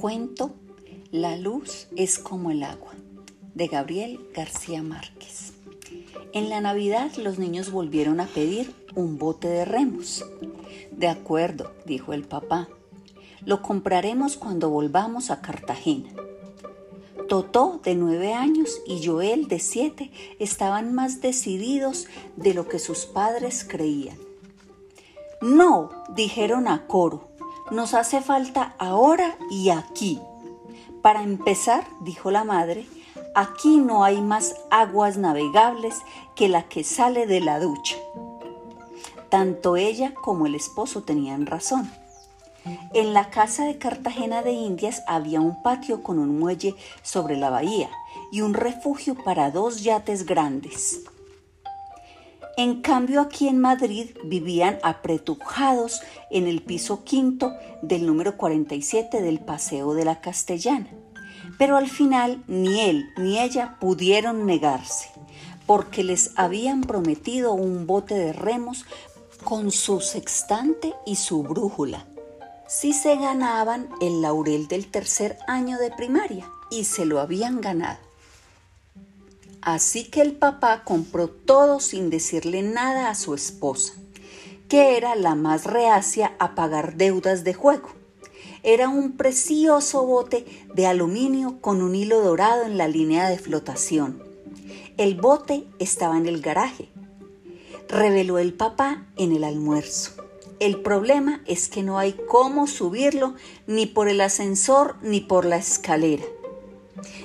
Cuento La luz es como el agua de Gabriel García Márquez. En la Navidad los niños volvieron a pedir un bote de remos. De acuerdo, dijo el papá. Lo compraremos cuando volvamos a Cartagena. Totó, de nueve años, y Joel, de siete, estaban más decididos de lo que sus padres creían. No, dijeron a coro, nos hace falta ahora y aquí. Para empezar, dijo la madre, aquí no hay más aguas navegables que la que sale de la ducha. Tanto ella como el esposo tenían razón. En la casa de Cartagena de Indias había un patio con un muelle sobre la bahía y un refugio para dos yates grandes. En cambio aquí en Madrid vivían apretujados en el piso quinto del número 47 del Paseo de la Castellana. Pero al final ni él ni ella pudieron negarse, porque les habían prometido un bote de remos con su sextante y su brújula. Si se ganaban el laurel del tercer año de primaria, y se lo habían ganado. Así que el papá compró todo sin decirle nada a su esposa, que era la más reacia a pagar deudas de juego. Era un precioso bote de aluminio con un hilo dorado en la línea de flotación. El bote estaba en el garaje. Reveló el papá en el almuerzo. El problema es que no hay cómo subirlo ni por el ascensor ni por la escalera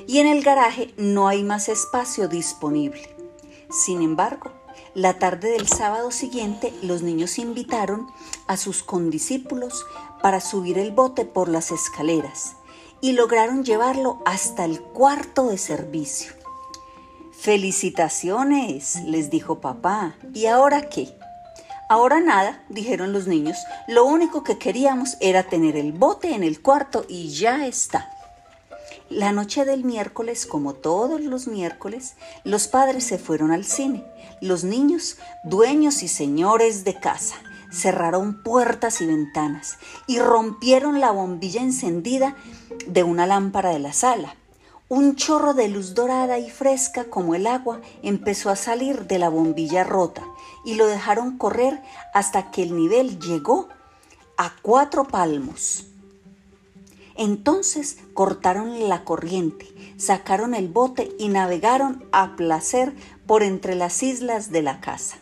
y en el garaje no hay más espacio disponible. Sin embargo, la tarde del sábado siguiente los niños invitaron a sus condiscípulos para subir el bote por las escaleras y lograron llevarlo hasta el cuarto de servicio. Felicitaciones, les dijo papá. ¿Y ahora qué? Ahora nada, dijeron los niños. Lo único que queríamos era tener el bote en el cuarto y ya está. La noche del miércoles, como todos los miércoles, los padres se fueron al cine. Los niños, dueños y señores de casa, cerraron puertas y ventanas y rompieron la bombilla encendida de una lámpara de la sala. Un chorro de luz dorada y fresca como el agua empezó a salir de la bombilla rota y lo dejaron correr hasta que el nivel llegó a cuatro palmos. Entonces cortaron la corriente, sacaron el bote y navegaron a placer por entre las islas de la casa.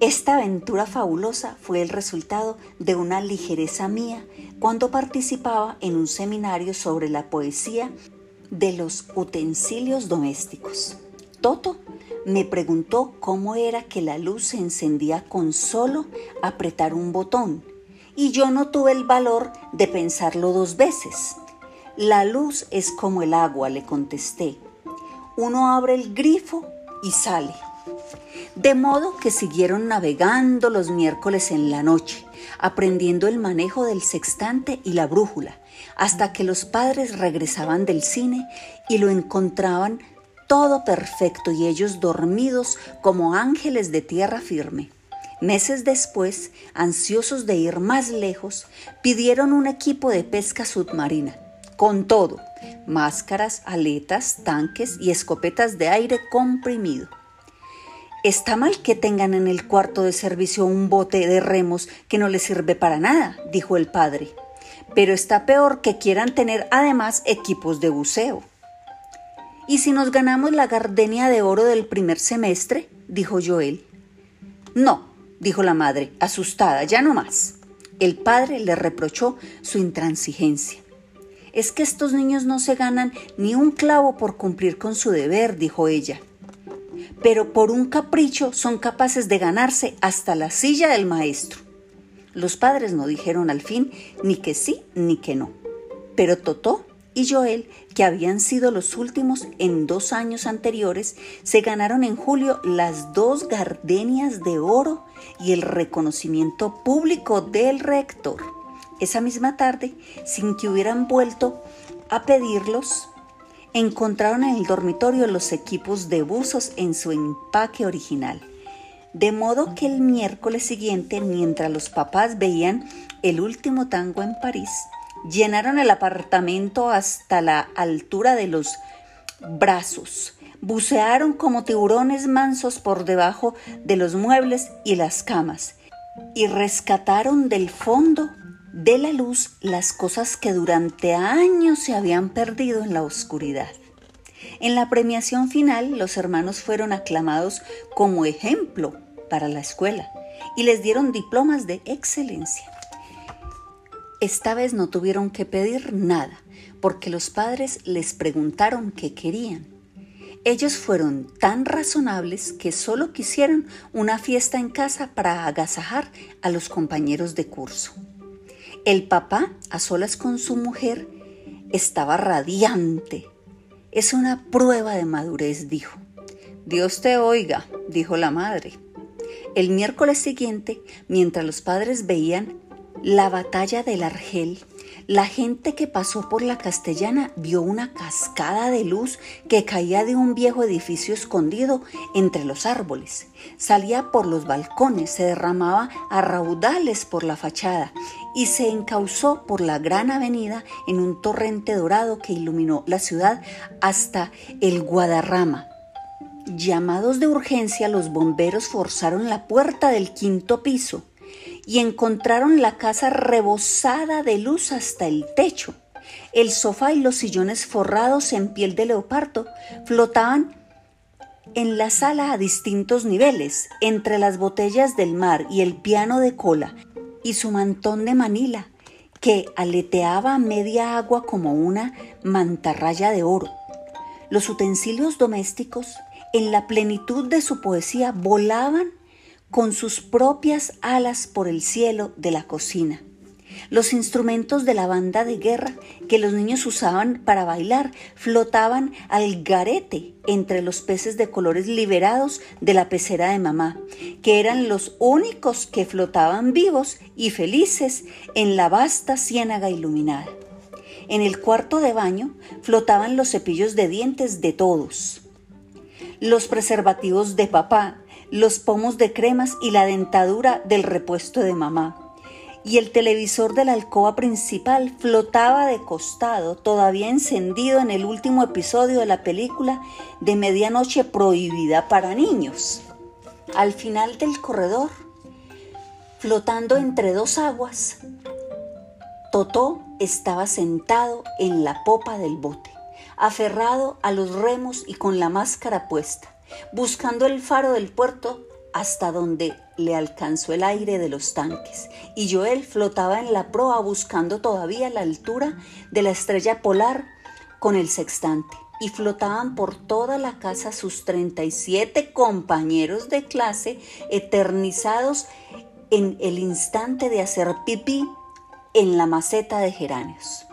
Esta aventura fabulosa fue el resultado de una ligereza mía cuando participaba en un seminario sobre la poesía de los utensilios domésticos. Toto me preguntó cómo era que la luz se encendía con solo apretar un botón y yo no tuve el valor de pensarlo dos veces. La luz es como el agua, le contesté. Uno abre el grifo y sale. De modo que siguieron navegando los miércoles en la noche, aprendiendo el manejo del sextante y la brújula, hasta que los padres regresaban del cine y lo encontraban todo perfecto y ellos dormidos como ángeles de tierra firme. Meses después, ansiosos de ir más lejos, pidieron un equipo de pesca submarina, con todo, máscaras, aletas, tanques y escopetas de aire comprimido. Está mal que tengan en el cuarto de servicio un bote de remos que no les sirve para nada, dijo el padre, pero está peor que quieran tener además equipos de buceo. ¿Y si nos ganamos la gardenia de oro del primer semestre? dijo Joel. No, dijo la madre, asustada, ya no más. El padre le reprochó su intransigencia. Es que estos niños no se ganan ni un clavo por cumplir con su deber, dijo ella. Pero por un capricho son capaces de ganarse hasta la silla del maestro. Los padres no dijeron al fin ni que sí ni que no. Pero Totó y Joel, que habían sido los últimos en dos años anteriores, se ganaron en julio las dos gardenias de oro y el reconocimiento público del rector. Esa misma tarde, sin que hubieran vuelto a pedirlos, encontraron en el dormitorio los equipos de buzos en su empaque original. De modo que el miércoles siguiente, mientras los papás veían el último tango en París, llenaron el apartamento hasta la altura de los brazos, bucearon como tiburones mansos por debajo de los muebles y las camas y rescataron del fondo de la luz las cosas que durante años se habían perdido en la oscuridad. En la premiación final, los hermanos fueron aclamados como ejemplo para la escuela y les dieron diplomas de excelencia. Esta vez no tuvieron que pedir nada, porque los padres les preguntaron qué querían. Ellos fueron tan razonables que solo quisieron una fiesta en casa para agasajar a los compañeros de curso. El papá, a solas con su mujer, estaba radiante. Es una prueba de madurez, dijo. Dios te oiga, dijo la madre. El miércoles siguiente, mientras los padres veían la batalla del Argel, la gente que pasó por la castellana vio una cascada de luz que caía de un viejo edificio escondido entre los árboles. Salía por los balcones, se derramaba a raudales por la fachada y se encauzó por la gran avenida en un torrente dorado que iluminó la ciudad hasta el Guadarrama. Llamados de urgencia, los bomberos forzaron la puerta del quinto piso y encontraron la casa rebosada de luz hasta el techo. El sofá y los sillones forrados en piel de leopardo flotaban en la sala a distintos niveles, entre las botellas del mar y el piano de cola y su mantón de Manila, que aleteaba media agua como una mantarraya de oro. Los utensilios domésticos, en la plenitud de su poesía, volaban con sus propias alas por el cielo de la cocina. Los instrumentos de la banda de guerra que los niños usaban para bailar flotaban al garete entre los peces de colores liberados de la pecera de mamá, que eran los únicos que flotaban vivos y felices en la vasta ciénaga iluminada. En el cuarto de baño flotaban los cepillos de dientes de todos, los preservativos de papá los pomos de cremas y la dentadura del repuesto de mamá. Y el televisor de la alcoba principal flotaba de costado, todavía encendido en el último episodio de la película de Medianoche Prohibida para Niños. Al final del corredor, flotando entre dos aguas, Totó estaba sentado en la popa del bote, aferrado a los remos y con la máscara puesta buscando el faro del puerto hasta donde le alcanzó el aire de los tanques, y Joel flotaba en la proa buscando todavía la altura de la estrella polar con el sextante, y flotaban por toda la casa sus 37 compañeros de clase eternizados en el instante de hacer pipí en la maceta de geráneos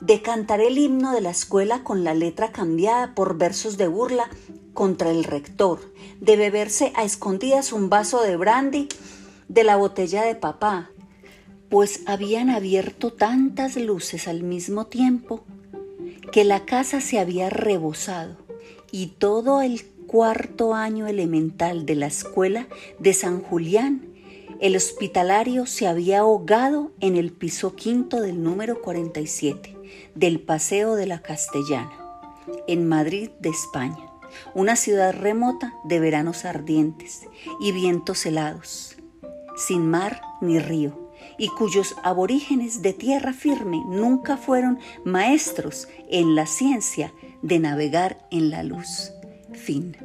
de cantar el himno de la escuela con la letra cambiada por versos de burla contra el rector, de beberse a escondidas un vaso de brandy de la botella de papá, pues habían abierto tantas luces al mismo tiempo que la casa se había rebosado y todo el cuarto año elemental de la escuela de San Julián, el hospitalario se había ahogado en el piso quinto del número 47 del Paseo de la Castellana, en Madrid de España, una ciudad remota de veranos ardientes y vientos helados, sin mar ni río, y cuyos aborígenes de tierra firme nunca fueron maestros en la ciencia de navegar en la luz. Fin.